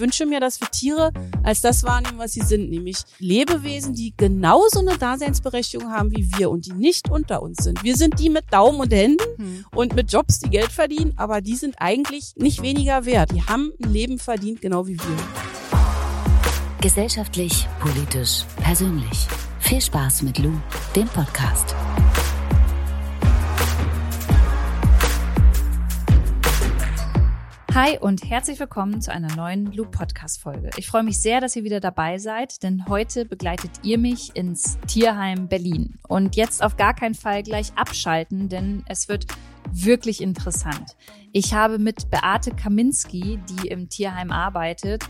wünsche mir, dass wir Tiere als das wahrnehmen, was sie sind, nämlich Lebewesen, die genauso eine Daseinsberechtigung haben wie wir und die nicht unter uns sind. Wir sind die mit Daumen und Händen hm. und mit Jobs, die Geld verdienen, aber die sind eigentlich nicht weniger wert. Die haben ein Leben verdient, genau wie wir. Gesellschaftlich, politisch, persönlich. Viel Spaß mit Lou, dem Podcast. Hi und herzlich willkommen zu einer neuen Loop Podcast Folge. Ich freue mich sehr, dass ihr wieder dabei seid, denn heute begleitet ihr mich ins Tierheim Berlin. Und jetzt auf gar keinen Fall gleich abschalten, denn es wird wirklich interessant. Ich habe mit Beate Kaminski, die im Tierheim arbeitet,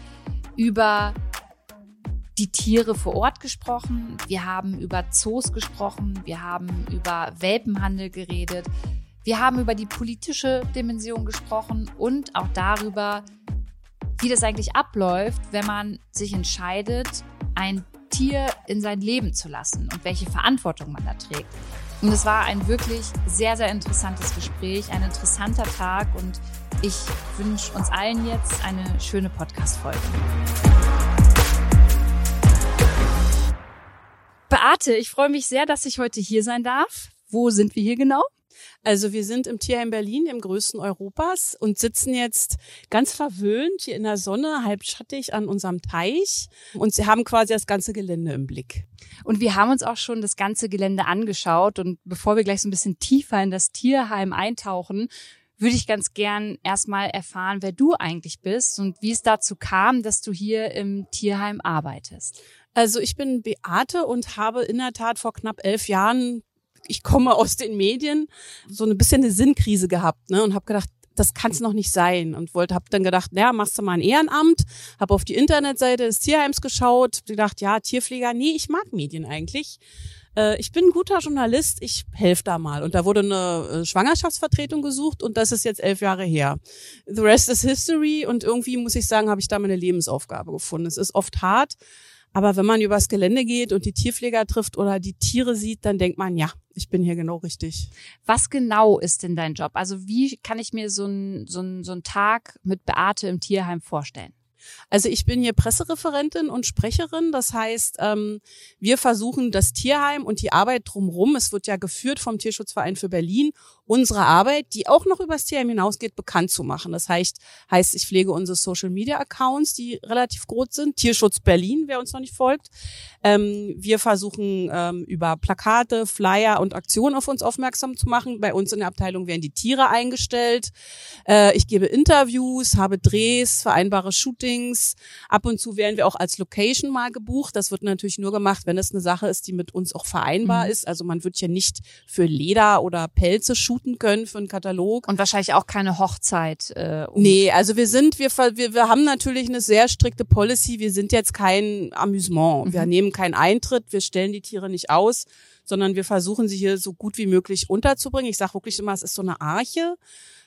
über die Tiere vor Ort gesprochen. Wir haben über Zoos gesprochen. Wir haben über Welpenhandel geredet. Wir haben über die politische Dimension gesprochen und auch darüber, wie das eigentlich abläuft, wenn man sich entscheidet, ein Tier in sein Leben zu lassen und welche Verantwortung man da trägt. Und es war ein wirklich sehr, sehr interessantes Gespräch, ein interessanter Tag und ich wünsche uns allen jetzt eine schöne Podcast-Folge. Beate, ich freue mich sehr, dass ich heute hier sein darf. Wo sind wir hier genau? Also wir sind im Tierheim Berlin, im größten Europas und sitzen jetzt ganz verwöhnt hier in der Sonne, halb schattig an unserem Teich und sie haben quasi das ganze Gelände im Blick. Und wir haben uns auch schon das ganze Gelände angeschaut und bevor wir gleich so ein bisschen tiefer in das Tierheim eintauchen, würde ich ganz gern erstmal erfahren, wer du eigentlich bist und wie es dazu kam, dass du hier im Tierheim arbeitest. Also ich bin Beate und habe in der Tat vor knapp elf Jahren ich komme aus den Medien, so ein bisschen eine Sinnkrise gehabt ne, und habe gedacht, das kann es noch nicht sein und wollte habe dann gedacht, naja, machst du mal ein Ehrenamt, habe auf die Internetseite des Tierheims geschaut, gedacht, ja, Tierpfleger, nee, ich mag Medien eigentlich. Äh, ich bin ein guter Journalist, ich helfe da mal. Und da wurde eine äh, Schwangerschaftsvertretung gesucht und das ist jetzt elf Jahre her. The rest is history und irgendwie muss ich sagen, habe ich da meine Lebensaufgabe gefunden. Es ist oft hart, aber wenn man übers Gelände geht und die Tierpfleger trifft oder die Tiere sieht, dann denkt man, ja, ich bin hier genau richtig. Was genau ist denn dein Job? Also wie kann ich mir so einen so so ein Tag mit Beate im Tierheim vorstellen? Also ich bin hier Pressereferentin und Sprecherin. Das heißt, ähm, wir versuchen das Tierheim und die Arbeit drumherum, es wird ja geführt vom Tierschutzverein für Berlin, unsere Arbeit, die auch noch übers Tierheim hinausgeht, bekannt zu machen. Das heißt, heißt, ich pflege unsere Social Media Accounts, die relativ groß sind. Tierschutz Berlin, wer uns noch nicht folgt. Ähm, wir versuchen ähm, über Plakate, Flyer und Aktionen auf uns aufmerksam zu machen. Bei uns in der Abteilung werden die Tiere eingestellt. Äh, ich gebe Interviews, habe Drehs, vereinbare Shootings. Ab und zu werden wir auch als Location mal gebucht. Das wird natürlich nur gemacht, wenn es eine Sache ist, die mit uns auch vereinbar mhm. ist. Also man wird ja nicht für Leder oder Pelze shooten können für einen Katalog. Und wahrscheinlich auch keine Hochzeit. Äh, um nee, also wir sind, wir, wir, wir haben natürlich eine sehr strikte Policy. Wir sind jetzt kein Amüsement. Mhm. Wir nehmen keinen Eintritt, wir stellen die Tiere nicht aus sondern wir versuchen sie hier so gut wie möglich unterzubringen. Ich sage wirklich immer, es ist so eine Arche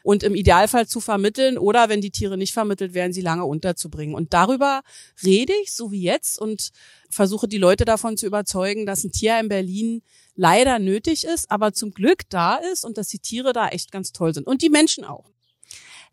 und im Idealfall zu vermitteln oder wenn die Tiere nicht vermittelt werden, sie lange unterzubringen. Und darüber rede ich, so wie jetzt, und versuche die Leute davon zu überzeugen, dass ein Tier in Berlin leider nötig ist, aber zum Glück da ist und dass die Tiere da echt ganz toll sind und die Menschen auch.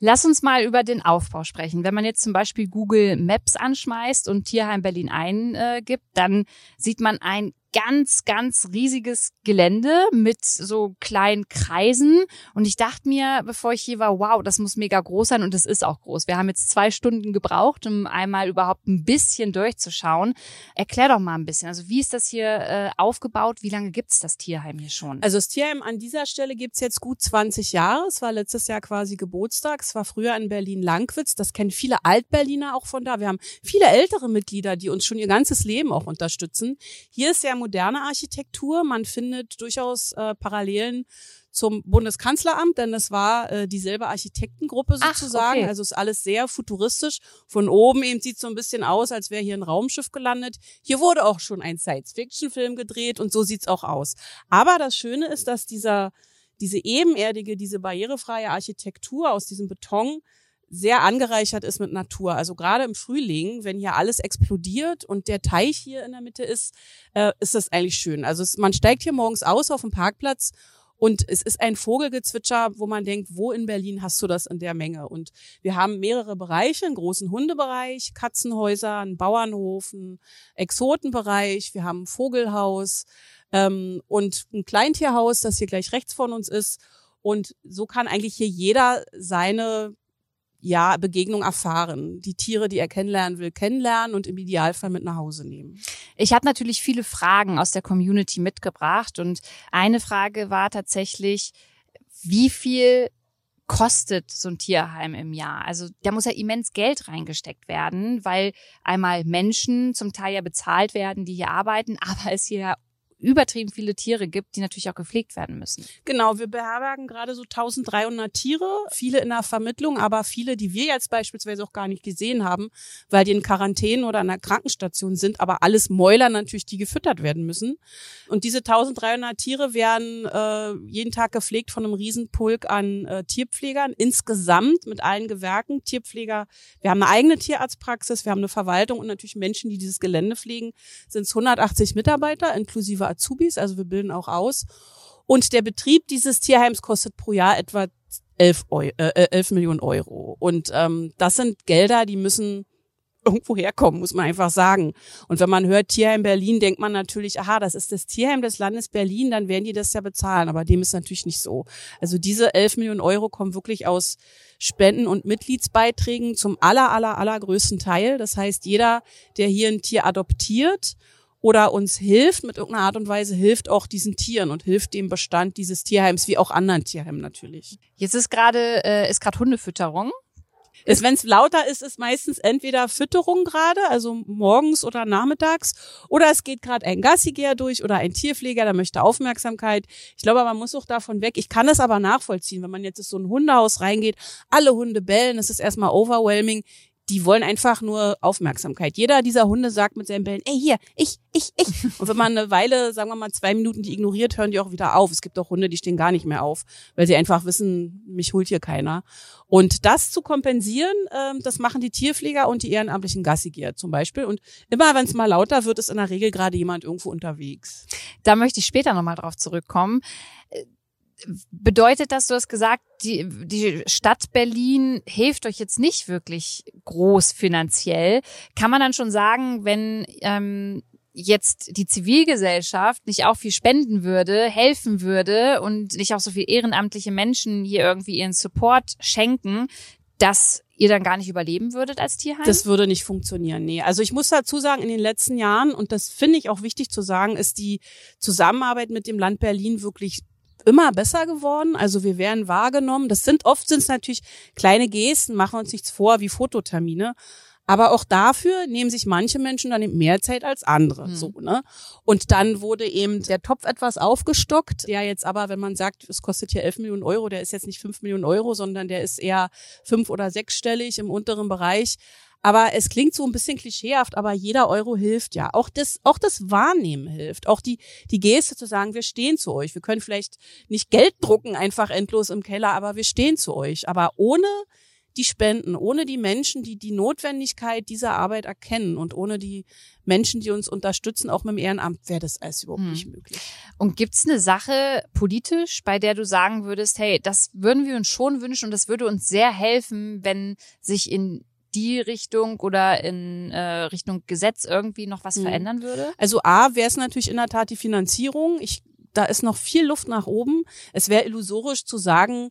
Lass uns mal über den Aufbau sprechen. Wenn man jetzt zum Beispiel Google Maps anschmeißt und Tierheim Berlin eingibt, dann sieht man ein ganz, ganz riesiges Gelände mit so kleinen Kreisen. Und ich dachte mir, bevor ich hier war, wow, das muss mega groß sein. Und es ist auch groß. Wir haben jetzt zwei Stunden gebraucht, um einmal überhaupt ein bisschen durchzuschauen. Erklär doch mal ein bisschen. Also wie ist das hier äh, aufgebaut? Wie lange gibt's das Tierheim hier schon? Also das Tierheim an dieser Stelle gibt's jetzt gut 20 Jahre. Es war letztes Jahr quasi Geburtstag. Es war früher in Berlin-Langwitz. Das kennen viele Altberliner auch von da. Wir haben viele ältere Mitglieder, die uns schon ihr ganzes Leben auch unterstützen. Hier ist ja moderne Architektur. Man findet durchaus äh, Parallelen zum Bundeskanzleramt, denn es war äh, dieselbe Architektengruppe sozusagen. Ach, okay. Also ist alles sehr futuristisch. Von oben eben sieht so ein bisschen aus, als wäre hier ein Raumschiff gelandet. Hier wurde auch schon ein Science-Fiction-Film gedreht und so sieht's auch aus. Aber das Schöne ist, dass dieser diese ebenerdige, diese barrierefreie Architektur aus diesem Beton sehr angereichert ist mit Natur. Also gerade im Frühling, wenn hier alles explodiert und der Teich hier in der Mitte ist, äh, ist das eigentlich schön. Also es, man steigt hier morgens aus auf dem Parkplatz Und es ist ein Vogelgezwitscher, wo man denkt, wo in Berlin hast du das in der Menge? Und wir haben mehrere Bereiche, einen großen Hundebereich, Katzenhäuser, einen Bauernhof, einen Exotenbereich, wir haben ein Vogelhaus ähm, und ein Kleintierhaus, das hier gleich rechts von uns ist. Und so kann eigentlich hier jeder seine ja, Begegnung erfahren. Die Tiere, die er kennenlernen will, kennenlernen und im Idealfall mit nach Hause nehmen. Ich habe natürlich viele Fragen aus der Community mitgebracht und eine Frage war tatsächlich, wie viel kostet so ein Tierheim im Jahr? Also da muss ja immens Geld reingesteckt werden, weil einmal Menschen zum Teil ja bezahlt werden, die hier arbeiten, aber es hier übertrieben viele Tiere gibt, die natürlich auch gepflegt werden müssen. Genau, wir beherbergen gerade so 1300 Tiere, viele in der Vermittlung, aber viele, die wir jetzt beispielsweise auch gar nicht gesehen haben, weil die in Quarantäne oder in der Krankenstation sind, aber alles Mäuler natürlich, die gefüttert werden müssen. Und diese 1300 Tiere werden äh, jeden Tag gepflegt von einem Riesenpulk an äh, Tierpflegern, insgesamt mit allen Gewerken. Tierpfleger, wir haben eine eigene Tierarztpraxis, wir haben eine Verwaltung und natürlich Menschen, die dieses Gelände pflegen, sind es 180 Mitarbeiter inklusive Azubis, also wir bilden auch aus. Und der Betrieb dieses Tierheims kostet pro Jahr etwa 11, Euro, äh, 11 Millionen Euro. Und ähm, das sind Gelder, die müssen irgendwo herkommen, muss man einfach sagen. Und wenn man hört Tierheim Berlin, denkt man natürlich, aha, das ist das Tierheim des Landes Berlin, dann werden die das ja bezahlen. Aber dem ist natürlich nicht so. Also diese 11 Millionen Euro kommen wirklich aus Spenden und Mitgliedsbeiträgen zum aller, aller, allergrößten Teil. Das heißt, jeder, der hier ein Tier adoptiert oder uns hilft mit irgendeiner Art und Weise, hilft auch diesen Tieren und hilft dem Bestand dieses Tierheims wie auch anderen Tierheimen natürlich. Jetzt ist gerade äh, ist gerade Hundefütterung. Wenn es lauter ist, ist meistens entweder Fütterung gerade, also morgens oder nachmittags, oder es geht gerade ein Gassigeher durch oder ein Tierpfleger, der möchte Aufmerksamkeit. Ich glaube, man muss auch davon weg. Ich kann es aber nachvollziehen, wenn man jetzt in so ein Hundehaus reingeht, alle Hunde bellen, es ist erstmal overwhelming die wollen einfach nur Aufmerksamkeit. Jeder dieser Hunde sagt mit seinen Bällen, ey, hier, ich, ich, ich. Und wenn man eine Weile, sagen wir mal zwei Minuten die ignoriert, hören die auch wieder auf. Es gibt auch Hunde, die stehen gar nicht mehr auf, weil sie einfach wissen, mich holt hier keiner. Und das zu kompensieren, äh, das machen die Tierpfleger und die ehrenamtlichen Gassigeher zum Beispiel. Und immer wenn es mal lauter wird, ist in der Regel gerade jemand irgendwo unterwegs. Da möchte ich später nochmal drauf zurückkommen bedeutet das, du hast gesagt, die, die Stadt Berlin hilft euch jetzt nicht wirklich groß finanziell. Kann man dann schon sagen, wenn ähm, jetzt die Zivilgesellschaft nicht auch viel spenden würde, helfen würde und nicht auch so viel ehrenamtliche Menschen hier irgendwie ihren Support schenken, dass ihr dann gar nicht überleben würdet als Tierheim? Das würde nicht funktionieren, nee. Also ich muss dazu sagen, in den letzten Jahren, und das finde ich auch wichtig zu sagen, ist die Zusammenarbeit mit dem Land Berlin wirklich immer besser geworden. Also wir werden wahrgenommen. Das sind oft sind es natürlich kleine Gesten, machen uns nichts vor, wie Fototermine. Aber auch dafür nehmen sich manche Menschen dann eben mehr Zeit als andere. Mhm. So, ne? Und dann wurde eben der Topf etwas aufgestockt, der jetzt aber, wenn man sagt, es kostet hier 11 Millionen Euro, der ist jetzt nicht 5 Millionen Euro, sondern der ist eher fünf- oder sechsstellig im unteren Bereich. Aber es klingt so ein bisschen klischeehaft, aber jeder Euro hilft ja. Auch das, auch das Wahrnehmen hilft. Auch die, die Geste zu sagen, wir stehen zu euch. Wir können vielleicht nicht Geld drucken einfach endlos im Keller, aber wir stehen zu euch. Aber ohne die Spenden, ohne die Menschen, die die Notwendigkeit dieser Arbeit erkennen und ohne die Menschen, die uns unterstützen, auch mit dem Ehrenamt, wäre das alles überhaupt hm. nicht möglich. Und gibt's eine Sache politisch, bei der du sagen würdest, hey, das würden wir uns schon wünschen und das würde uns sehr helfen, wenn sich in die Richtung oder in äh, Richtung Gesetz irgendwie noch was mhm. verändern würde? Also A wäre es natürlich in der Tat die Finanzierung. Ich, da ist noch viel Luft nach oben. Es wäre illusorisch zu sagen,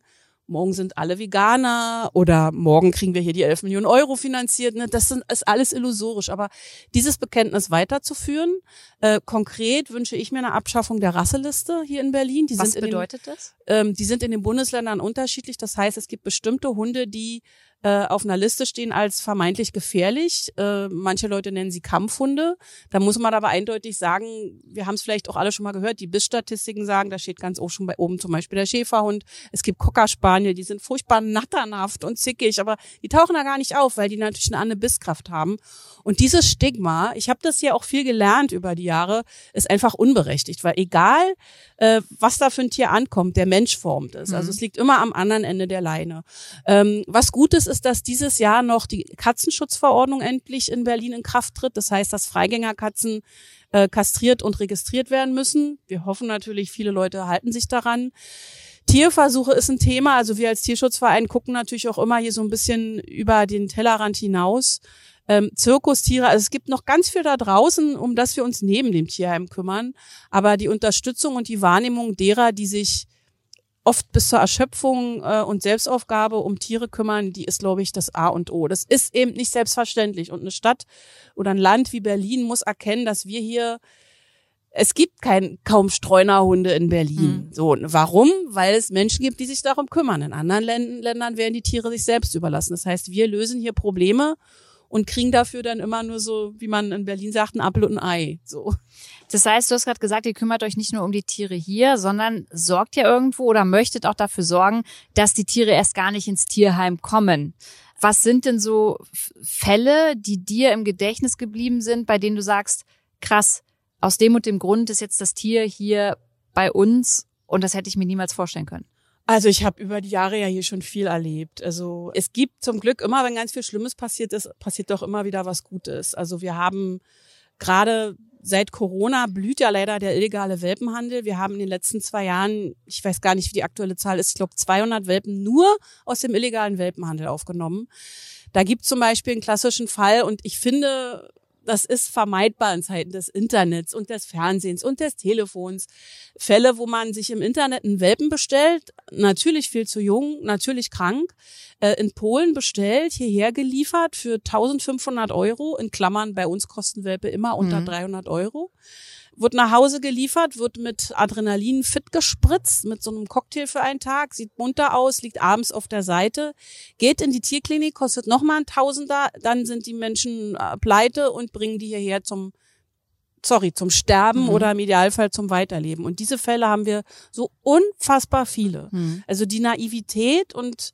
morgen sind alle Veganer oder morgen kriegen wir hier die 11 Millionen Euro finanziert. Ne? Das sind, ist alles illusorisch. Aber dieses Bekenntnis weiterzuführen, äh, konkret wünsche ich mir eine Abschaffung der Rasseliste hier in Berlin. Die Was bedeutet den, das? Ähm, die sind in den Bundesländern unterschiedlich. Das heißt, es gibt bestimmte Hunde, die äh, auf einer Liste stehen als vermeintlich gefährlich. Äh, manche Leute nennen sie Kampfhunde. Da muss man aber eindeutig sagen, wir haben es vielleicht auch alle schon mal gehört, die Bissstatistiken sagen, da steht ganz oben schon bei oben zum Beispiel der Schäferhund. Es gibt Cockerspaniel, die sind furchtbar natternhaft und zickig, aber die tauchen da gar nicht auf, weil die natürlich eine andere Bisskraft haben. Und dieses Stigma, ich habe das ja auch viel gelernt über die Jahre, ist einfach unberechtigt, weil egal, äh, was da für ein Tier ankommt, der Mensch formt es. Also mhm. es liegt immer am anderen Ende der Leine. Ähm, was gut ist, dass dieses Jahr noch die Katzenschutzverordnung endlich in Berlin in Kraft tritt. Das heißt, dass Freigängerkatzen äh, kastriert und registriert werden müssen. Wir hoffen natürlich, viele Leute halten sich daran. Tierversuche ist ein Thema. Also wir als Tierschutzverein gucken natürlich auch immer hier so ein bisschen über den Tellerrand hinaus. Ähm, Zirkustiere, also es gibt noch ganz viel da draußen, um das wir uns neben dem Tierheim kümmern. Aber die Unterstützung und die Wahrnehmung derer, die sich oft bis zur Erschöpfung äh, und Selbstaufgabe um Tiere kümmern, die ist, glaube ich, das A und O. Das ist eben nicht selbstverständlich. Und eine Stadt oder ein Land wie Berlin muss erkennen, dass wir hier es gibt kein, kaum Streunerhunde in Berlin. Mhm. So, warum? Weil es Menschen gibt, die sich darum kümmern. In anderen Ländern werden die Tiere sich selbst überlassen. Das heißt, wir lösen hier Probleme und kriegen dafür dann immer nur so, wie man in Berlin sagt, ein Apfel und ein Ei. So. Das heißt, du hast gerade gesagt, ihr kümmert euch nicht nur um die Tiere hier, sondern sorgt ja irgendwo oder möchtet auch dafür sorgen, dass die Tiere erst gar nicht ins Tierheim kommen. Was sind denn so Fälle, die dir im Gedächtnis geblieben sind, bei denen du sagst, krass, aus dem und dem Grund ist jetzt das Tier hier bei uns und das hätte ich mir niemals vorstellen können. Also ich habe über die Jahre ja hier schon viel erlebt. Also es gibt zum Glück immer, wenn ganz viel Schlimmes passiert ist, passiert doch immer wieder was Gutes. Also wir haben gerade seit Corona blüht ja leider der illegale Welpenhandel. Wir haben in den letzten zwei Jahren, ich weiß gar nicht, wie die aktuelle Zahl ist, ich glaube 200 Welpen nur aus dem illegalen Welpenhandel aufgenommen. Da gibt zum Beispiel einen klassischen Fall und ich finde, das ist vermeidbar in Zeiten des Internets und des Fernsehens und des Telefons. Fälle, wo man sich im Internet einen Welpen bestellt, natürlich viel zu jung, natürlich krank, äh, in Polen bestellt, hierher geliefert für 1500 Euro, in Klammern, bei uns kosten Welpe immer unter mhm. 300 Euro wird nach Hause geliefert, wird mit Adrenalin fit gespritzt, mit so einem Cocktail für einen Tag, sieht munter aus, liegt abends auf der Seite, geht in die Tierklinik, kostet nochmal ein Tausender, dann sind die Menschen äh, pleite und bringen die hierher zum sorry, zum Sterben mhm. oder im Idealfall zum Weiterleben. Und diese Fälle haben wir so unfassbar viele. Mhm. Also die Naivität und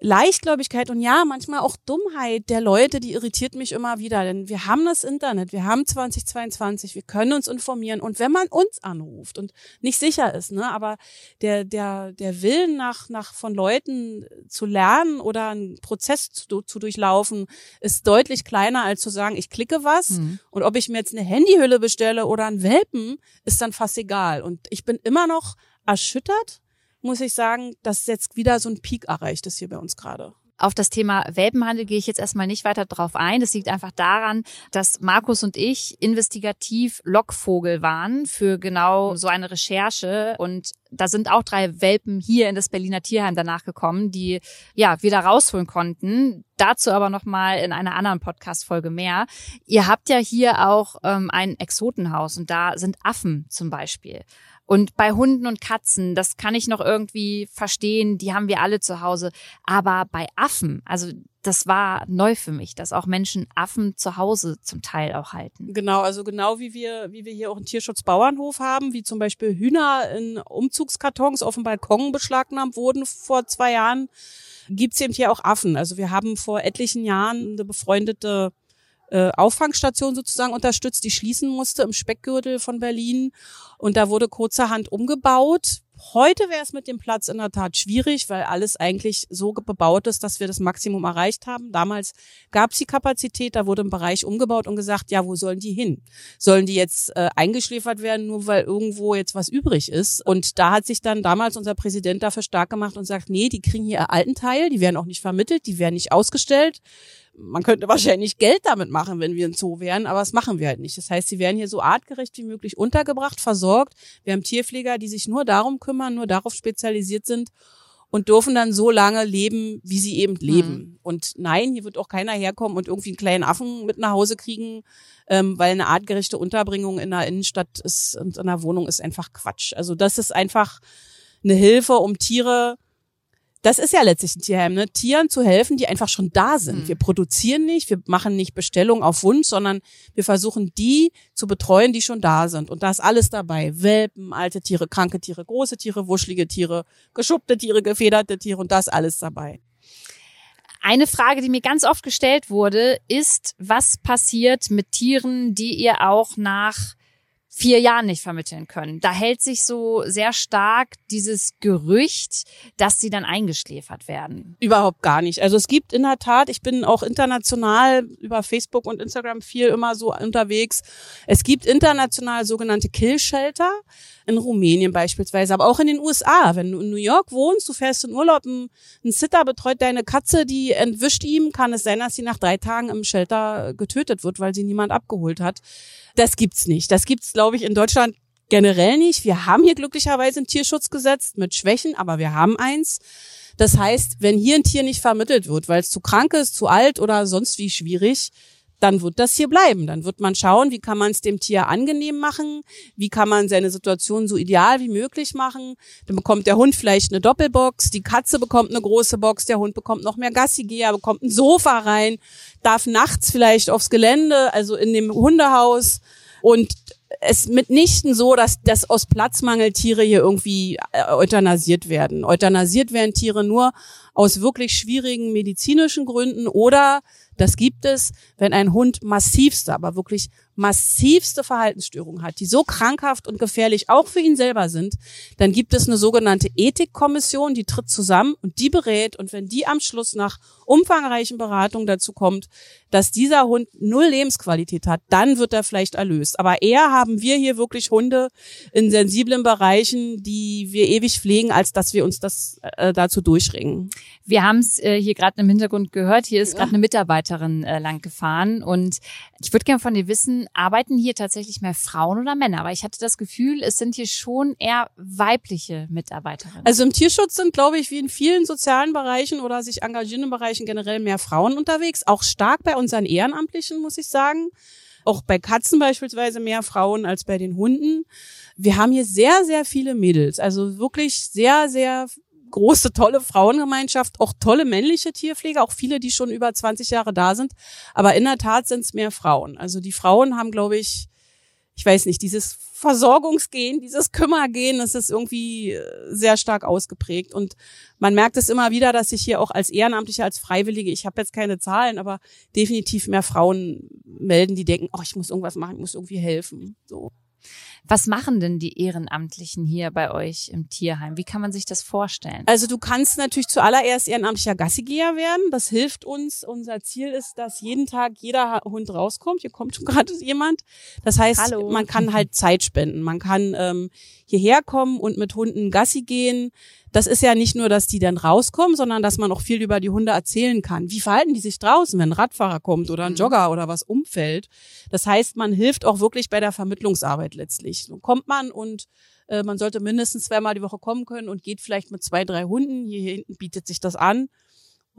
Leichtgläubigkeit und ja, manchmal auch Dummheit der Leute, die irritiert mich immer wieder. Denn wir haben das Internet, wir haben 2022, wir können uns informieren. Und wenn man uns anruft und nicht sicher ist, ne, aber der, der, der Willen nach, nach von Leuten zu lernen oder einen Prozess zu, zu durchlaufen, ist deutlich kleiner, als zu sagen, ich klicke was mhm. und ob ich mir jetzt eine Handyhülle bestelle oder einen Welpen, ist dann fast egal. Und ich bin immer noch erschüttert, muss ich sagen, dass jetzt wieder so ein Peak erreicht ist hier bei uns gerade. Auf das Thema Welpenhandel gehe ich jetzt erstmal nicht weiter drauf ein. Das liegt einfach daran, dass Markus und ich investigativ Lockvogel waren für genau so eine Recherche. Und da sind auch drei Welpen hier in das Berliner Tierheim danach gekommen, die ja wieder rausholen konnten. Dazu aber nochmal in einer anderen Podcast-Folge mehr. Ihr habt ja hier auch ähm, ein Exotenhaus und da sind Affen zum Beispiel. Und bei Hunden und Katzen, das kann ich noch irgendwie verstehen, die haben wir alle zu Hause. Aber bei Affen, also das war neu für mich, dass auch Menschen Affen zu Hause zum Teil auch halten. Genau, also genau wie wir, wie wir hier auch einen Tierschutzbauernhof haben, wie zum Beispiel Hühner in Umzugskartons auf dem Balkon beschlagnahmt wurden vor zwei Jahren, gibt's eben hier auch Affen. Also wir haben vor etlichen Jahren eine befreundete äh, Auffangstation sozusagen unterstützt, die schließen musste im Speckgürtel von Berlin. Und da wurde kurzerhand umgebaut. Heute wäre es mit dem Platz in der Tat schwierig, weil alles eigentlich so bebaut ist, dass wir das Maximum erreicht haben. Damals gab es die Kapazität, da wurde ein Bereich umgebaut und gesagt, ja, wo sollen die hin? Sollen die jetzt äh, eingeschläfert werden, nur weil irgendwo jetzt was übrig ist? Und da hat sich dann damals unser Präsident dafür stark gemacht und sagt, nee, die kriegen hier ihr alten Teil, die werden auch nicht vermittelt, die werden nicht ausgestellt man könnte wahrscheinlich Geld damit machen, wenn wir ein Zoo wären, aber das machen wir halt nicht. Das heißt, sie werden hier so artgerecht wie möglich untergebracht, versorgt. Wir haben Tierpfleger, die sich nur darum kümmern, nur darauf spezialisiert sind und dürfen dann so lange leben, wie sie eben leben. Mhm. Und nein, hier wird auch keiner herkommen und irgendwie einen kleinen Affen mit nach Hause kriegen, ähm, weil eine artgerechte Unterbringung in der Innenstadt ist und in der Wohnung ist einfach Quatsch. Also das ist einfach eine Hilfe, um Tiere das ist ja letztlich ein Tierheim, ne? Tieren zu helfen, die einfach schon da sind. Mhm. Wir produzieren nicht, wir machen nicht Bestellungen auf Wunsch, sondern wir versuchen die zu betreuen, die schon da sind. Und da ist alles dabei. Welpen, alte Tiere, kranke Tiere, große Tiere, wuschelige Tiere, geschuppte Tiere, gefederte Tiere und da ist alles dabei. Eine Frage, die mir ganz oft gestellt wurde, ist, was passiert mit Tieren, die ihr auch nach vier Jahren nicht vermitteln können. Da hält sich so sehr stark dieses Gerücht, dass sie dann eingeschläfert werden. Überhaupt gar nicht. Also es gibt in der Tat, ich bin auch international über Facebook und Instagram viel immer so unterwegs. Es gibt international sogenannte Kill-Shelter in Rumänien beispielsweise, aber auch in den USA. Wenn du in New York wohnst, du fährst in Urlaub, ein, ein Sitter betreut deine Katze, die entwischt ihm, kann es sein, dass sie nach drei Tagen im Shelter getötet wird, weil sie niemand abgeholt hat. Das gibt's nicht. Das gibt's, glaube ich, in Deutschland generell nicht. Wir haben hier glücklicherweise ein Tierschutzgesetz mit Schwächen, aber wir haben eins. Das heißt, wenn hier ein Tier nicht vermittelt wird, weil es zu krank ist, zu alt oder sonst wie schwierig, dann wird das hier bleiben. Dann wird man schauen, wie kann man es dem Tier angenehm machen, wie kann man seine Situation so ideal wie möglich machen. Dann bekommt der Hund vielleicht eine Doppelbox, die Katze bekommt eine große Box, der Hund bekommt noch mehr Gassigeher, bekommt ein Sofa rein, darf nachts vielleicht aufs Gelände, also in dem Hundehaus und es mitnichten so, dass, dass aus Platzmangel Tiere hier irgendwie äh, euthanasiert werden. Euthanasiert werden Tiere nur aus wirklich schwierigen medizinischen Gründen oder das gibt es, wenn ein Hund massivste, aber wirklich massivste Verhaltensstörungen hat, die so krankhaft und gefährlich auch für ihn selber sind, dann gibt es eine sogenannte Ethikkommission, die tritt zusammen und die berät. Und wenn die am Schluss nach umfangreichen Beratungen dazu kommt, dass dieser Hund null Lebensqualität hat, dann wird er vielleicht erlöst. Aber eher haben wir hier wirklich Hunde in sensiblen Bereichen, die wir ewig pflegen, als dass wir uns das äh, dazu durchringen. Wir haben es äh, hier gerade im Hintergrund gehört. Hier ist gerade eine Mitarbeiterin äh, lang gefahren und ich würde gerne von dir wissen, arbeiten hier tatsächlich mehr Frauen oder Männer? Aber ich hatte das Gefühl, es sind hier schon eher weibliche Mitarbeiterinnen. Also im Tierschutz sind, glaube ich, wie in vielen sozialen Bereichen oder sich engagierenden Bereichen generell mehr Frauen unterwegs. Auch stark bei unseren Ehrenamtlichen, muss ich sagen. Auch bei Katzen beispielsweise mehr Frauen als bei den Hunden. Wir haben hier sehr, sehr viele Mädels. Also wirklich sehr, sehr große, tolle Frauengemeinschaft, auch tolle männliche Tierpfleger, auch viele, die schon über 20 Jahre da sind. Aber in der Tat sind es mehr Frauen. Also die Frauen haben, glaube ich, ich weiß nicht, dieses Versorgungsgehen, dieses Kümmergehen, das ist irgendwie äh, sehr stark ausgeprägt. Und man merkt es immer wieder, dass sich hier auch als Ehrenamtliche, als Freiwillige, ich habe jetzt keine Zahlen, aber definitiv mehr Frauen melden, die denken, oh, ich muss irgendwas machen, ich muss irgendwie helfen. So. Was machen denn die Ehrenamtlichen hier bei euch im Tierheim? Wie kann man sich das vorstellen? Also du kannst natürlich zuallererst ehrenamtlicher Gassigeher werden. Das hilft uns. Unser Ziel ist, dass jeden Tag jeder Hund rauskommt. Hier kommt schon gerade jemand. Das heißt, Hallo. man kann halt Zeit spenden. Man kann ähm, hierher kommen und mit Hunden Gassi gehen das ist ja nicht nur, dass die dann rauskommen, sondern dass man auch viel über die Hunde erzählen kann. Wie verhalten die sich draußen, wenn ein Radfahrer kommt oder ein mhm. Jogger oder was umfällt? Das heißt, man hilft auch wirklich bei der Vermittlungsarbeit letztlich. So kommt man und äh, man sollte mindestens zweimal die Woche kommen können und geht vielleicht mit zwei, drei Hunden. Hier hinten bietet sich das an.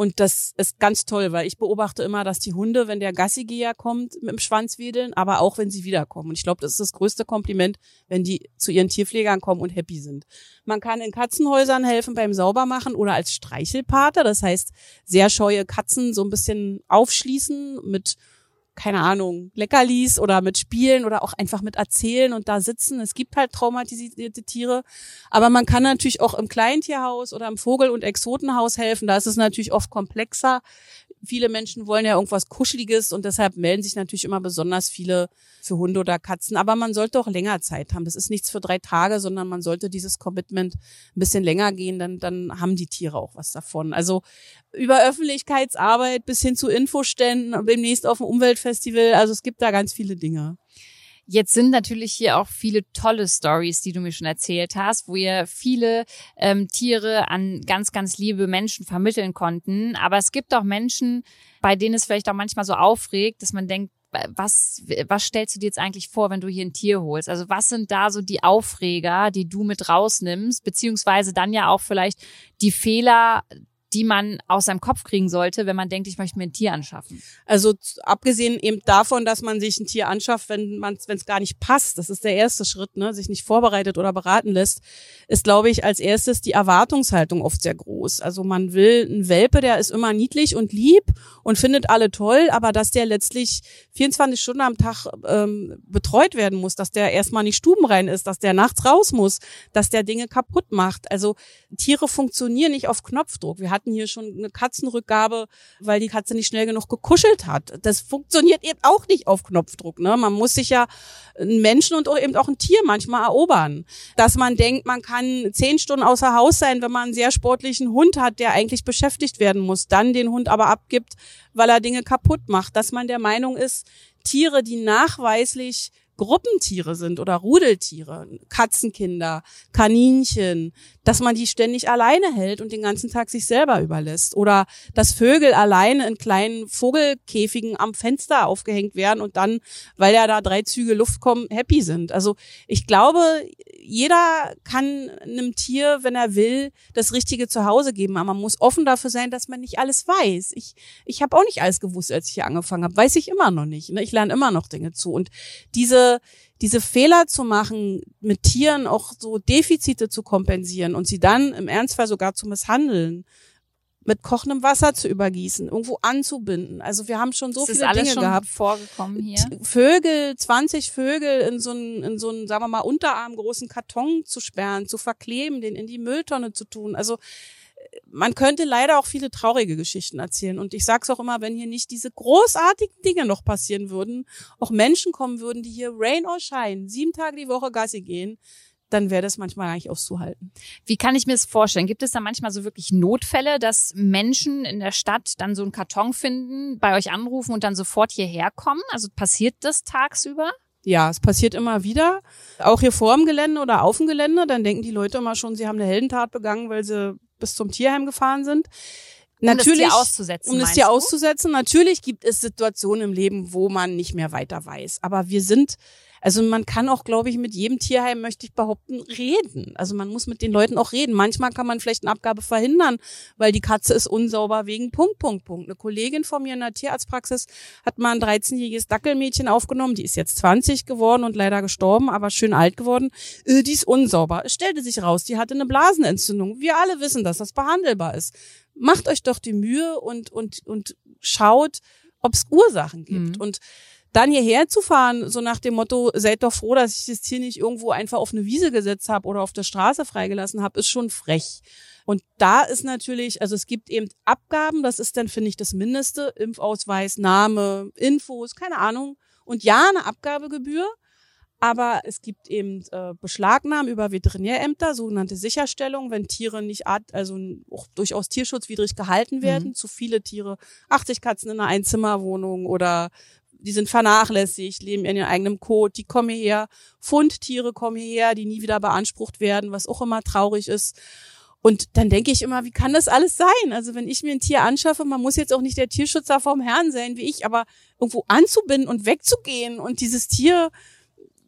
Und das ist ganz toll, weil ich beobachte immer, dass die Hunde, wenn der Gassigeher kommt, mit dem Schwanz wedeln, aber auch wenn sie wiederkommen. Und ich glaube, das ist das größte Kompliment, wenn die zu ihren Tierpflegern kommen und happy sind. Man kann in Katzenhäusern helfen beim Saubermachen oder als Streichelpate. Das heißt, sehr scheue Katzen so ein bisschen aufschließen mit keine Ahnung, Leckerlis oder mit Spielen oder auch einfach mit Erzählen und da sitzen. Es gibt halt traumatisierte Tiere. Aber man kann natürlich auch im Kleintierhaus oder im Vogel- und Exotenhaus helfen. Da ist es natürlich oft komplexer. Viele Menschen wollen ja irgendwas Kuscheliges und deshalb melden sich natürlich immer besonders viele für Hunde oder Katzen. Aber man sollte auch länger Zeit haben. Das ist nichts für drei Tage, sondern man sollte dieses Commitment ein bisschen länger gehen, dann, dann haben die Tiere auch was davon. Also über Öffentlichkeitsarbeit bis hin zu Infoständen, demnächst auf dem Umweltfestival. Also es gibt da ganz viele Dinge. Jetzt sind natürlich hier auch viele tolle Stories, die du mir schon erzählt hast, wo ihr viele ähm, Tiere an ganz, ganz liebe Menschen vermitteln konnten. Aber es gibt auch Menschen, bei denen es vielleicht auch manchmal so aufregt, dass man denkt, was, was stellst du dir jetzt eigentlich vor, wenn du hier ein Tier holst? Also was sind da so die Aufreger, die du mit rausnimmst, beziehungsweise dann ja auch vielleicht die Fehler, die man aus seinem Kopf kriegen sollte, wenn man denkt, ich möchte mir ein Tier anschaffen? Also abgesehen eben davon, dass man sich ein Tier anschafft, wenn man wenn es gar nicht passt, das ist der erste Schritt, ne, sich nicht vorbereitet oder beraten lässt, ist glaube ich als erstes die Erwartungshaltung oft sehr groß. Also man will einen Welpe, der ist immer niedlich und lieb und findet alle toll, aber dass der letztlich 24 Stunden am Tag ähm, betreut werden muss, dass der erstmal nicht stubenrein ist, dass der nachts raus muss, dass der Dinge kaputt macht. Also Tiere funktionieren nicht auf Knopfdruck. Wir hatten hatten hier schon eine Katzenrückgabe, weil die Katze nicht schnell genug gekuschelt hat. Das funktioniert eben auch nicht auf Knopfdruck. Ne? Man muss sich ja einen Menschen und eben auch ein Tier manchmal erobern. Dass man denkt, man kann zehn Stunden außer Haus sein, wenn man einen sehr sportlichen Hund hat, der eigentlich beschäftigt werden muss, dann den Hund aber abgibt, weil er Dinge kaputt macht. Dass man der Meinung ist, Tiere, die nachweislich Gruppentiere sind oder Rudeltiere, Katzenkinder, Kaninchen, dass man die ständig alleine hält und den ganzen Tag sich selber überlässt. Oder dass Vögel alleine in kleinen Vogelkäfigen am Fenster aufgehängt werden und dann, weil ja da drei Züge Luft kommen, happy sind. Also ich glaube, jeder kann einem Tier, wenn er will, das richtige Zuhause geben. Aber man muss offen dafür sein, dass man nicht alles weiß. Ich, ich habe auch nicht alles gewusst, als ich hier angefangen habe. Weiß ich immer noch nicht. Ne? Ich lerne immer noch Dinge zu. Und diese diese, Fehler zu machen, mit Tieren auch so Defizite zu kompensieren und sie dann im Ernstfall sogar zu misshandeln, mit kochendem Wasser zu übergießen, irgendwo anzubinden. Also wir haben schon so das viele ist Dinge schon gehabt. vorgekommen hier. Vögel, 20 Vögel in so einen, in so einen, sagen wir mal, unterarmgroßen Karton zu sperren, zu verkleben, den in die Mülltonne zu tun. Also man könnte leider auch viele traurige Geschichten erzählen. Und ich sage es auch immer, wenn hier nicht diese großartigen Dinge noch passieren würden, auch Menschen kommen würden, die hier Rain or Shine, sieben Tage die Woche Gassi gehen, dann wäre das manchmal gar nicht auszuhalten. Wie kann ich mir das vorstellen? Gibt es da manchmal so wirklich Notfälle, dass Menschen in der Stadt dann so einen Karton finden, bei euch anrufen und dann sofort hierher kommen? Also passiert das tagsüber? Ja, es passiert immer wieder. Auch hier vor dem Gelände oder auf dem Gelände. Dann denken die Leute immer schon, sie haben eine Heldentat begangen, weil sie bis zum Tierheim gefahren sind. Um Natürlich, das Tier auszusetzen. Um das Tier auszusetzen. Natürlich gibt es Situationen im Leben, wo man nicht mehr weiter weiß. Aber wir sind also man kann auch, glaube ich, mit jedem Tierheim, möchte ich behaupten, reden. Also man muss mit den Leuten auch reden. Manchmal kann man vielleicht eine Abgabe verhindern, weil die Katze ist unsauber wegen Punkt, Punkt, Punkt. Eine Kollegin von mir in der Tierarztpraxis hat mal ein 13-jähriges Dackelmädchen aufgenommen. Die ist jetzt 20 geworden und leider gestorben, aber schön alt geworden. Äh, die ist unsauber. Es stellte sich raus, die hatte eine Blasenentzündung. Wir alle wissen, dass das behandelbar ist. Macht euch doch die Mühe und, und, und schaut, ob es Ursachen gibt. Mhm. Und dann hierher zu fahren, so nach dem Motto, seid doch froh, dass ich das Tier nicht irgendwo einfach auf eine Wiese gesetzt habe oder auf der Straße freigelassen habe, ist schon frech. Und da ist natürlich, also es gibt eben Abgaben, das ist dann, finde ich, das Mindeste, Impfausweis, Name, Infos, keine Ahnung. Und ja, eine Abgabegebühr. Aber es gibt eben äh, Beschlagnahmen über Veterinärämter, sogenannte Sicherstellung, wenn Tiere nicht art, also auch durchaus tierschutzwidrig gehalten werden. Mhm. Zu viele Tiere, 80 Katzen in einer Einzimmerwohnung oder die sind vernachlässigt, leben in ihrem eigenen Kot, die kommen hierher, Fundtiere kommen hierher, die nie wieder beansprucht werden, was auch immer traurig ist. Und dann denke ich immer, wie kann das alles sein? Also wenn ich mir ein Tier anschaffe, man muss jetzt auch nicht der Tierschützer vom Herrn sein wie ich, aber irgendwo anzubinden und wegzugehen und dieses Tier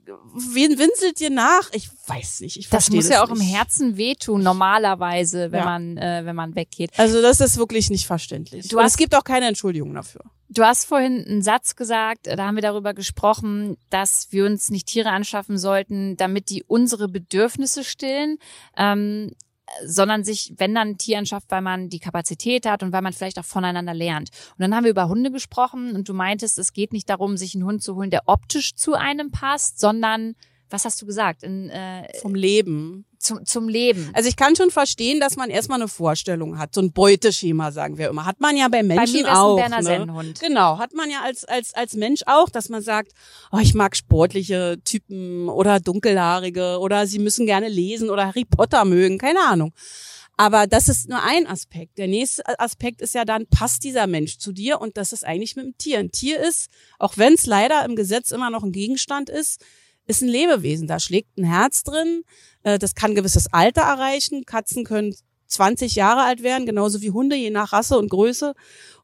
wen winselt dir nach? Ich weiß nicht. Ich das muss das ja auch nicht. im Herzen wehtun, normalerweise, wenn ja. man, äh, wenn man weggeht. Also das ist wirklich nicht verständlich. Du hast, es gibt auch keine Entschuldigung dafür. Du hast vorhin einen Satz gesagt, da haben wir darüber gesprochen, dass wir uns nicht Tiere anschaffen sollten, damit die unsere Bedürfnisse stillen. Ähm, sondern sich, wenn dann ein Tier anschafft, weil man die Kapazität hat und weil man vielleicht auch voneinander lernt. Und dann haben wir über Hunde gesprochen und du meintest, es geht nicht darum, sich einen Hund zu holen, der optisch zu einem passt, sondern was hast du gesagt? In, äh, Vom Leben zum, zum Leben. Also ich kann schon verstehen, dass man erstmal eine Vorstellung hat, so ein Beuteschema, sagen wir immer. Hat man ja bei Menschen bei mir auch. Ein Berner ne? Genau, hat man ja als, als, als Mensch auch, dass man sagt, oh, ich mag sportliche Typen oder dunkelhaarige oder sie müssen gerne lesen oder Harry Potter mögen, keine Ahnung. Aber das ist nur ein Aspekt. Der nächste Aspekt ist ja dann, passt dieser Mensch zu dir? Und das ist eigentlich mit dem Tier. Ein Tier ist, auch wenn es leider im Gesetz immer noch ein Gegenstand ist, ist ein Lebewesen. Da schlägt ein Herz drin. Äh, das kann gewisses Alter erreichen. Katzen können 20 Jahre alt werden, genauso wie Hunde, je nach Rasse und Größe.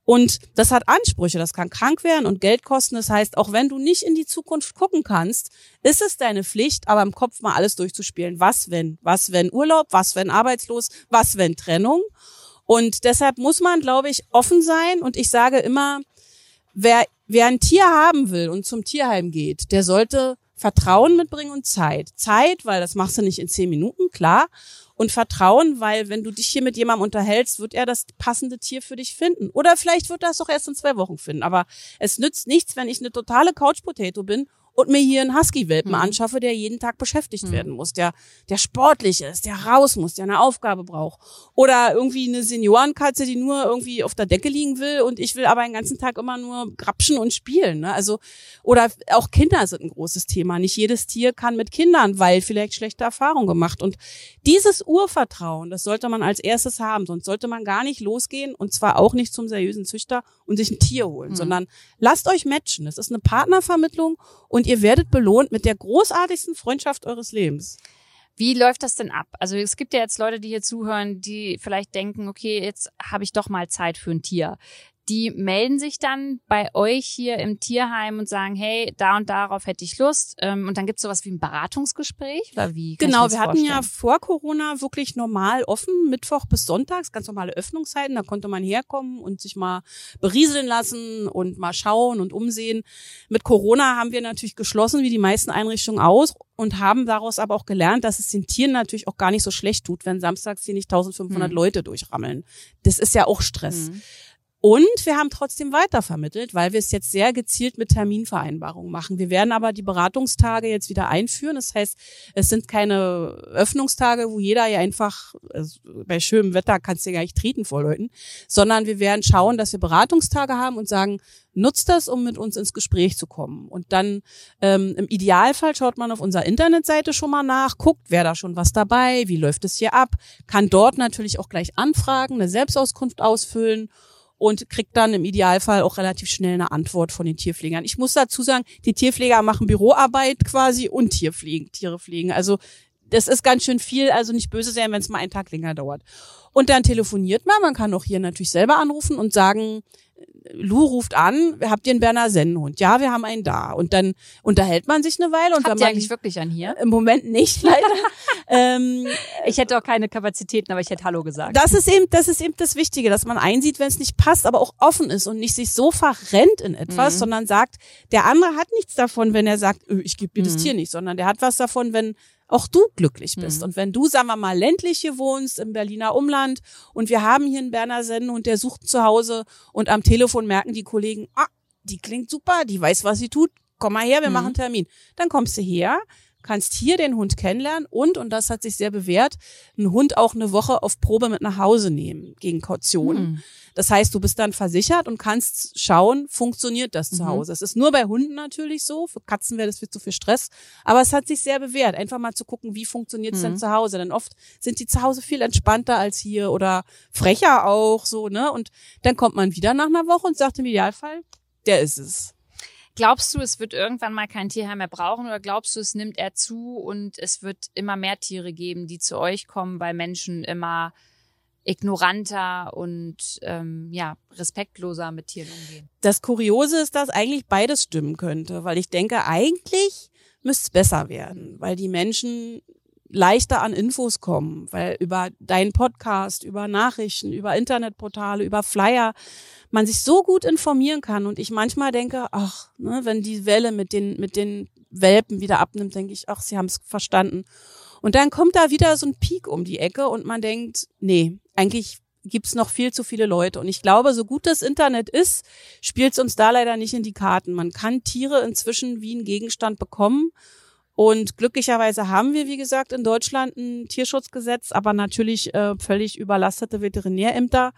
Und das hat Ansprüche, das kann krank werden und Geld kosten. Das heißt, auch wenn du nicht in die Zukunft gucken kannst, ist es deine Pflicht, aber im Kopf mal alles durchzuspielen. Was wenn? Was wenn Urlaub? Was wenn arbeitslos? Was wenn Trennung? Und deshalb muss man, glaube ich, offen sein. Und ich sage immer, wer, wer ein Tier haben will und zum Tierheim geht, der sollte Vertrauen mitbringen und Zeit. Zeit, weil das machst du nicht in zehn Minuten, klar. Und Vertrauen, weil wenn du dich hier mit jemandem unterhältst, wird er das passende Tier für dich finden. Oder vielleicht wird er es doch erst in zwei Wochen finden. Aber es nützt nichts, wenn ich eine totale Couch-Potato bin und mir hier einen Husky-Welpen Mhm. anschaffe, der jeden Tag beschäftigt Mhm. werden muss, der, der sportlich ist, der raus muss, der eine Aufgabe braucht. Oder irgendwie eine Seniorenkatze, die nur irgendwie auf der Decke liegen will und ich will aber den ganzen Tag immer nur grapschen und spielen. Ne? Also, oder auch Kinder sind ein großes Thema. Nicht jedes Tier kann mit Kindern, weil vielleicht schlechte Erfahrungen gemacht. Und dieses Urvertrauen, das sollte man als erstes haben, sonst sollte man gar nicht losgehen und zwar auch nicht zum seriösen Züchter und sich ein Tier holen, Mhm. sondern lasst euch matchen. Es ist eine Partnervermittlung und ihr werdet belohnt mit der großartigsten Freundschaft eures Lebens. Wie läuft das denn ab? Also es gibt ja jetzt Leute, die hier zuhören, die vielleicht denken, okay, jetzt habe ich doch mal Zeit für ein Tier. Die melden sich dann bei euch hier im Tierheim und sagen, hey, da und darauf hätte ich Lust. Ähm, Und dann gibt es sowas wie ein Beratungsgespräch oder wie? kann Genau, wir hatten ja vorstellen? vor Corona wirklich normal offen, Mittwoch bis Sonntags, ganz normale Öffnungszeiten. Da konnte man herkommen und sich mal berieseln lassen und mal schauen und umsehen. Mit Corona haben wir natürlich geschlossen, wie die meisten Einrichtungen aus und haben daraus aber auch gelernt, dass es den Tieren natürlich auch gar nicht so schlecht tut, wenn samstags hier nicht 1500 Hm. Leute durchrammeln. Das ist ja auch Stress. Mhm. Und wir haben trotzdem weitervermittelt, weil wir es jetzt sehr gezielt mit Terminvereinbarungen machen. Wir werden aber die Beratungstage jetzt wieder einführen. Das heißt, es sind keine Öffnungstage, wo jeder ja einfach, also bei schönem Wetter kannst du ja gar nicht treten vor Leuten, sondern wir werden schauen, dass wir Beratungstage haben und sagen, nutzt das, um mit uns ins Gespräch zu kommen. Und dann ähm, im Idealfall schaut man auf unserer Internetseite schon mal nach, guckt, wer da schon was dabei, wie läuft es hier ab, kann dort natürlich auch gleich anfragen, eine Selbstauskunft ausfüllen und kriegt dann im Idealfall auch relativ schnell eine Antwort von den Tierpflegern. Ich muss dazu sagen, die Tierpfleger machen Büroarbeit quasi und Tierpflegen, Tiere pflegen. Also das ist ganz schön viel, also nicht böse sein, wenn es mal einen Tag länger dauert. Und dann telefoniert man, man kann auch hier natürlich selber anrufen und sagen, Lou ruft an, habt ihr einen Berner Sennenhund? Ja, wir haben einen da. Und dann unterhält man sich eine Weile und wenn Habt ihr man eigentlich wirklich einen hier? im Moment nicht leider. ähm, Ich hätte auch keine Kapazitäten, aber ich hätte Hallo gesagt. das ist eben, das ist eben das Wichtige, dass man einsieht, wenn es nicht passt, aber auch offen ist und nicht sich so verrennt in etwas, Mhm. sondern sagt, der andere hat nichts davon, wenn er sagt, öh, ich gebe dir das Mhm. Tier nicht, sondern der hat was davon, wenn auch du glücklich bist. Mhm. Und wenn du, sagen wir mal, ländlich hier wohnst, im Berliner Umland und wir haben hier einen Berner Sennen und der sucht zu Hause und am Telefon merken die Kollegen, ah, die klingt super, die weiß, was sie tut, komm mal her, wir Mhm. machen einen Termin. Dann kommst du her, kannst hier den Hund kennenlernen und, und das hat sich sehr bewährt, einen Hund auch eine Woche auf Probe mit nach Hause nehmen, gegen Kaution. Mhm. Das heißt, du bist dann versichert und kannst schauen, funktioniert das zu Mhm. Hause. Es ist nur bei Hunden natürlich so, für Katzen wäre das viel zu viel Stress, aber es hat sich sehr bewährt, einfach mal zu gucken, wie funktioniert es Mhm. denn zu Hause, denn oft sind die zu Hause viel entspannter als hier oder frecher auch so, ne? Und dann kommt man wieder nach einer Woche und sagt im Idealfall, der ist es. Glaubst du, es wird irgendwann mal kein Tierheim mehr brauchen oder glaubst du, es nimmt er zu und es wird immer mehr Tiere geben, die zu euch kommen, weil Menschen immer ignoranter und ähm, ja respektloser mit Tieren umgehen? Das Kuriose ist, dass eigentlich beides stimmen könnte, weil ich denke, eigentlich müsste es besser werden, weil die Menschen leichter an Infos kommen, weil über deinen Podcast, über Nachrichten, über Internetportale, über Flyer man sich so gut informieren kann und ich manchmal denke, ach, ne, wenn die Welle mit den mit den Welpen wieder abnimmt, denke ich, ach, sie haben es verstanden. Und dann kommt da wieder so ein Peak um die Ecke und man denkt, nee, eigentlich gibt's noch viel zu viele Leute. Und ich glaube, so gut das Internet ist, spielt's uns da leider nicht in die Karten. Man kann Tiere inzwischen wie einen Gegenstand bekommen. Und glücklicherweise haben wir, wie gesagt, in Deutschland ein Tierschutzgesetz, aber natürlich äh, völlig überlastete Veterinärämter.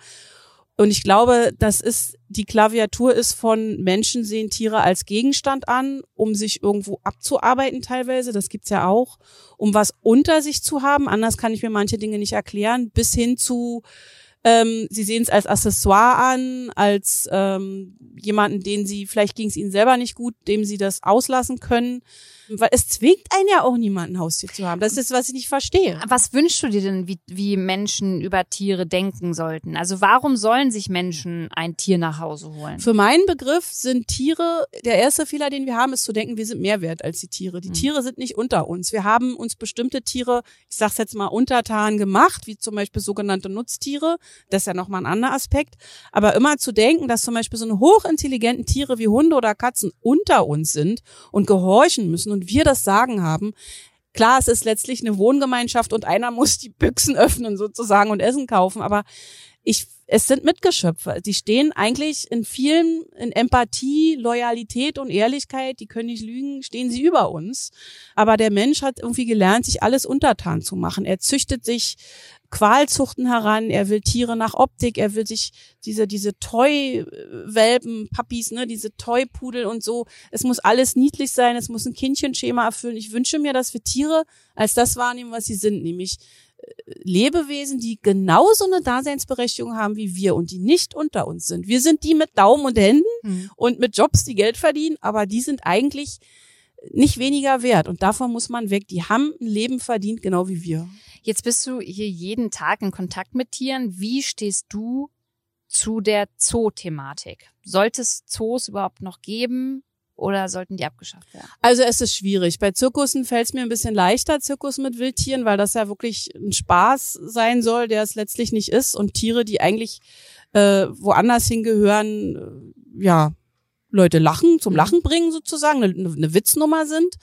Und ich glaube, das ist, die Klaviatur ist von Menschen sehen Tiere als Gegenstand an, um sich irgendwo abzuarbeiten teilweise. Das gibt's ja auch, um was unter sich zu haben. Anders kann ich mir manche Dinge nicht erklären, bis hin zu, ähm, sie sehen es als Accessoire an, als ähm, jemanden, den sie, vielleicht ging es ihnen selber nicht gut, dem sie das auslassen können. Weil es zwingt einen ja auch niemanden, ein Haustier zu haben. Das ist, was ich nicht verstehe. Was wünschst du dir denn, wie, wie Menschen über Tiere denken sollten? Also warum sollen sich Menschen ein Tier nach Hause holen? Für meinen Begriff sind Tiere, der erste Fehler, den wir haben, ist zu denken, wir sind mehr wert als die Tiere. Die Mhm. Tiere sind nicht unter uns. Wir haben uns bestimmte Tiere, ich sag's jetzt mal, untertan gemacht, wie zum Beispiel sogenannte Nutztiere. Das ist ja nochmal ein anderer Aspekt. Aber immer zu denken, dass zum Beispiel so eine hochintelligenten Tiere wie Hunde oder Katzen unter uns sind und gehorchen müssen und wir das Sagen haben, Klar, es ist letztlich eine Wohngemeinschaft und einer muss die Büchsen öffnen sozusagen und Essen kaufen, aber ich es sind Mitgeschöpfe. Die stehen eigentlich in vielen, in Empathie, Loyalität und Ehrlichkeit, die können nicht lügen, stehen sie über uns. Aber der Mensch hat irgendwie gelernt, sich alles untertan zu machen. Er züchtet sich Qualzuchten heran, er will Tiere nach Optik, er will sich diese, diese Toy-Welpen, Puppies, ne, diese Toy-Pudel und so. Es muss alles niedlich sein, es muss ein Kindchenschema erfüllen. Ich wünsche mir, dass wir Tiere als das wahrnehmen, was sie sind, nämlich Lebewesen, die genauso eine Daseinsberechtigung haben wie wir und die nicht unter uns sind. Wir sind die mit Daumen und Händen mhm. und mit Jobs, die Geld verdienen, aber die sind eigentlich nicht weniger wert und davon muss man weg. Die haben ein Leben verdient, genau wie wir. Jetzt bist du hier jeden Tag in Kontakt mit Tieren. Wie stehst du zu der Zoo-Thematik? Sollte es Zoos überhaupt noch geben? oder sollten die abgeschafft werden? Also es ist schwierig. Bei Zirkussen fällt es mir ein bisschen leichter, Zirkus mit Wildtieren, weil das ja wirklich ein Spaß sein soll, der es letztlich nicht ist. Und Tiere, die eigentlich äh, woanders hingehören, äh, ja, Leute lachen, zum mhm. Lachen bringen sozusagen, eine, eine Witznummer sind.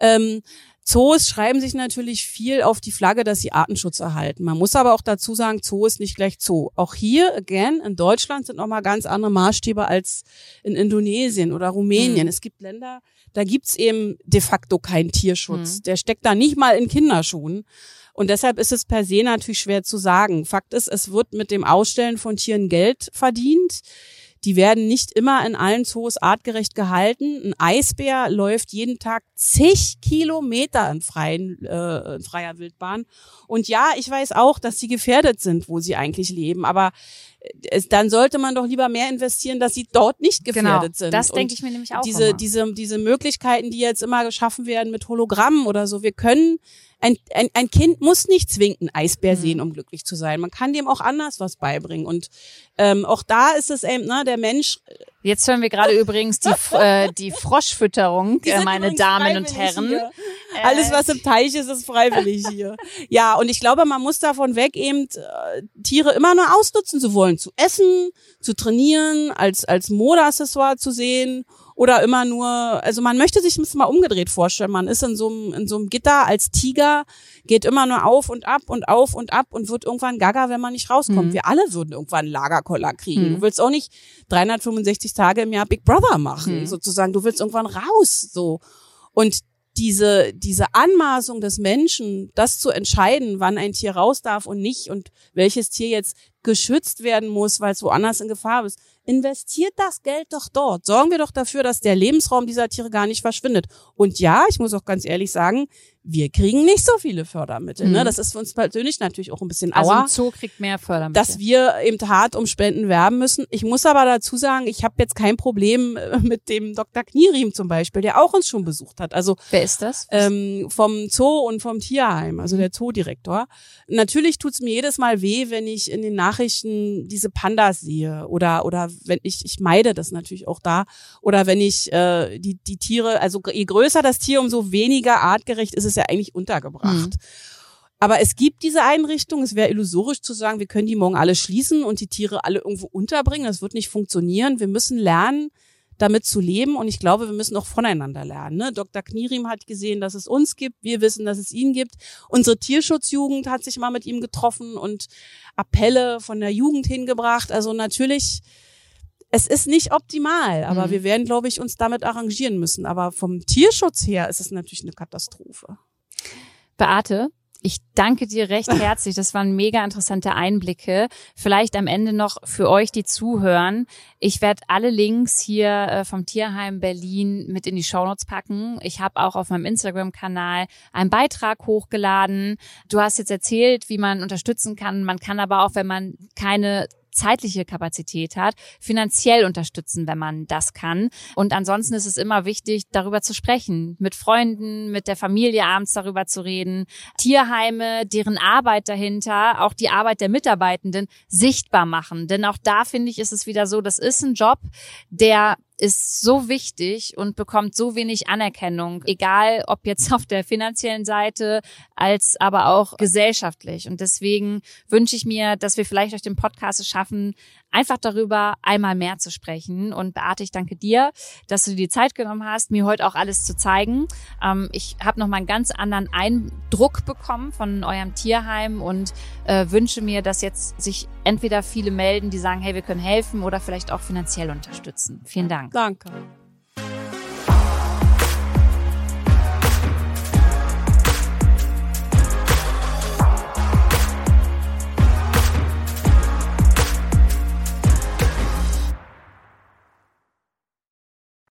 Ähm, Zoos schreiben sich natürlich viel auf die Flagge, dass sie Artenschutz erhalten. Man muss aber auch dazu sagen, Zoo ist nicht gleich Zoo. Auch hier, again, in Deutschland sind nochmal ganz andere Maßstäbe als in Indonesien oder Rumänien. Mhm. Es gibt Länder, da gibt's eben de facto keinen Tierschutz. Mhm. Der steckt da nicht mal in Kinderschuhen. Und deshalb ist es per se natürlich schwer zu sagen. Fakt ist, es wird mit dem Ausstellen von Tieren Geld verdient. Die werden nicht immer in allen Zoos artgerecht gehalten. Ein Eisbär läuft jeden Tag zig Kilometer in, freien, äh, in freier Wildbahn. Und ja, ich weiß auch, dass sie gefährdet sind, wo sie eigentlich leben. Aber es, dann sollte man doch lieber mehr investieren, dass sie dort nicht genau, gefährdet genau, sind. Das denke ich mir nämlich auch. Diese, immer. diese, diese Möglichkeiten, die jetzt immer geschaffen werden mit Hologrammen oder so, wir können ein, ein, ein Kind muss nicht zwingend einen Eisbär mhm. sehen, um glücklich zu sein. Man kann dem auch anders was beibringen. Und ähm, auch da ist es eben, ne, der Mensch. Jetzt hören wir gerade übrigens die, äh, die Froschfütterung, äh, meine Damen und Herren. Äh. Alles, was im Teich ist, ist freiwillig hier. ja, und ich glaube, man muss davon weg, eben äh, Tiere immer nur ausnutzen zu wollen, zu essen, zu trainieren, als, als Modeaccessoire zu sehen oder immer nur, also man möchte sich das mal umgedreht vorstellen. Man ist in so einem, in so einem Gitter als Tiger, geht immer nur auf und ab und auf und ab und wird irgendwann gaga, wenn man nicht rauskommt. Mhm. Wir alle würden irgendwann Lagerkoller kriegen. Mhm. Du willst auch nicht 365 Tage im Jahr Big Brother machen, mhm. sozusagen. Du willst irgendwann raus, so. Und diese, diese Anmaßung des Menschen, das zu entscheiden, wann ein Tier raus darf und nicht und welches Tier jetzt geschützt werden muss, weil es woanders in Gefahr ist. Investiert das Geld doch dort. Sorgen wir doch dafür, dass der Lebensraum dieser Tiere gar nicht verschwindet. Und ja, ich muss auch ganz ehrlich sagen, wir kriegen nicht so viele Fördermittel. Ne? Mhm. Ne? Das ist für uns persönlich natürlich auch ein bisschen also aua. Also Zoo kriegt mehr Fördermittel. Dass wir eben hart um Spenden werben müssen. Ich muss aber dazu sagen, ich habe jetzt kein Problem äh, mit dem Dr. Knierim zum Beispiel, der auch uns schon besucht hat. Also Wer ist das? Ähm, vom Zoo und vom Tierheim, also der Zoodirektor. Natürlich tut's mir jedes Mal weh, wenn ich in den Nachrichten diese Pandas sehe oder oder wenn ich ich meide das natürlich auch da oder wenn ich äh, die die Tiere, also je größer das Tier, umso weniger artgerecht ist es ja eigentlich untergebracht. Mhm. Aber es gibt diese Einrichtung. Es wäre illusorisch zu sagen, wir können die morgen alle schließen und die Tiere alle irgendwo unterbringen. Das wird nicht funktionieren. Wir müssen lernen, damit zu leben. Und ich glaube, wir müssen auch voneinander lernen. Ne? Dr. Knierim hat gesehen, dass es uns gibt. Wir wissen, dass es ihn gibt. Unsere Tierschutzjugend hat sich mal mit ihm getroffen und Appelle von der Jugend hingebracht. Also natürlich, es ist nicht optimal, aber mhm. wir werden, glaube ich, uns damit arrangieren müssen. Aber vom Tierschutz her ist es natürlich eine Katastrophe. Beate, ich danke dir recht herzlich. Das waren mega interessante Einblicke. Vielleicht am Ende noch für euch, die zuhören. Ich werde alle Links hier äh, vom Tierheim Berlin mit in die Shownotes packen. Ich habe auch auf meinem Instagram-Kanal einen Beitrag hochgeladen. Du hast jetzt erzählt, wie man unterstützen kann. Man kann aber auch, wenn man keine zeitliche Kapazität hat, finanziell unterstützen, wenn man das kann. Und ansonsten ist es immer wichtig, darüber zu sprechen, mit Freunden, mit der Familie abends darüber zu reden, Tierheime, deren Arbeit dahinter, auch die Arbeit der Mitarbeitenden sichtbar machen. Denn auch da finde ich, ist es wieder so, das ist ein Job, der ist so wichtig und bekommt so wenig Anerkennung, egal ob jetzt auf der finanziellen Seite als aber auch gesellschaftlich. Und deswegen wünsche ich mir, dass wir vielleicht durch den Podcast es schaffen, einfach darüber einmal mehr zu sprechen. Und Beate, ich danke dir, dass du dir die Zeit genommen hast, mir heute auch alles zu zeigen. Ähm, ich habe noch mal einen ganz anderen Eindruck bekommen von eurem Tierheim und äh, wünsche mir, dass jetzt sich entweder viele melden, die sagen, hey, wir können helfen oder vielleicht auch finanziell unterstützen. Vielen Dank. Danke.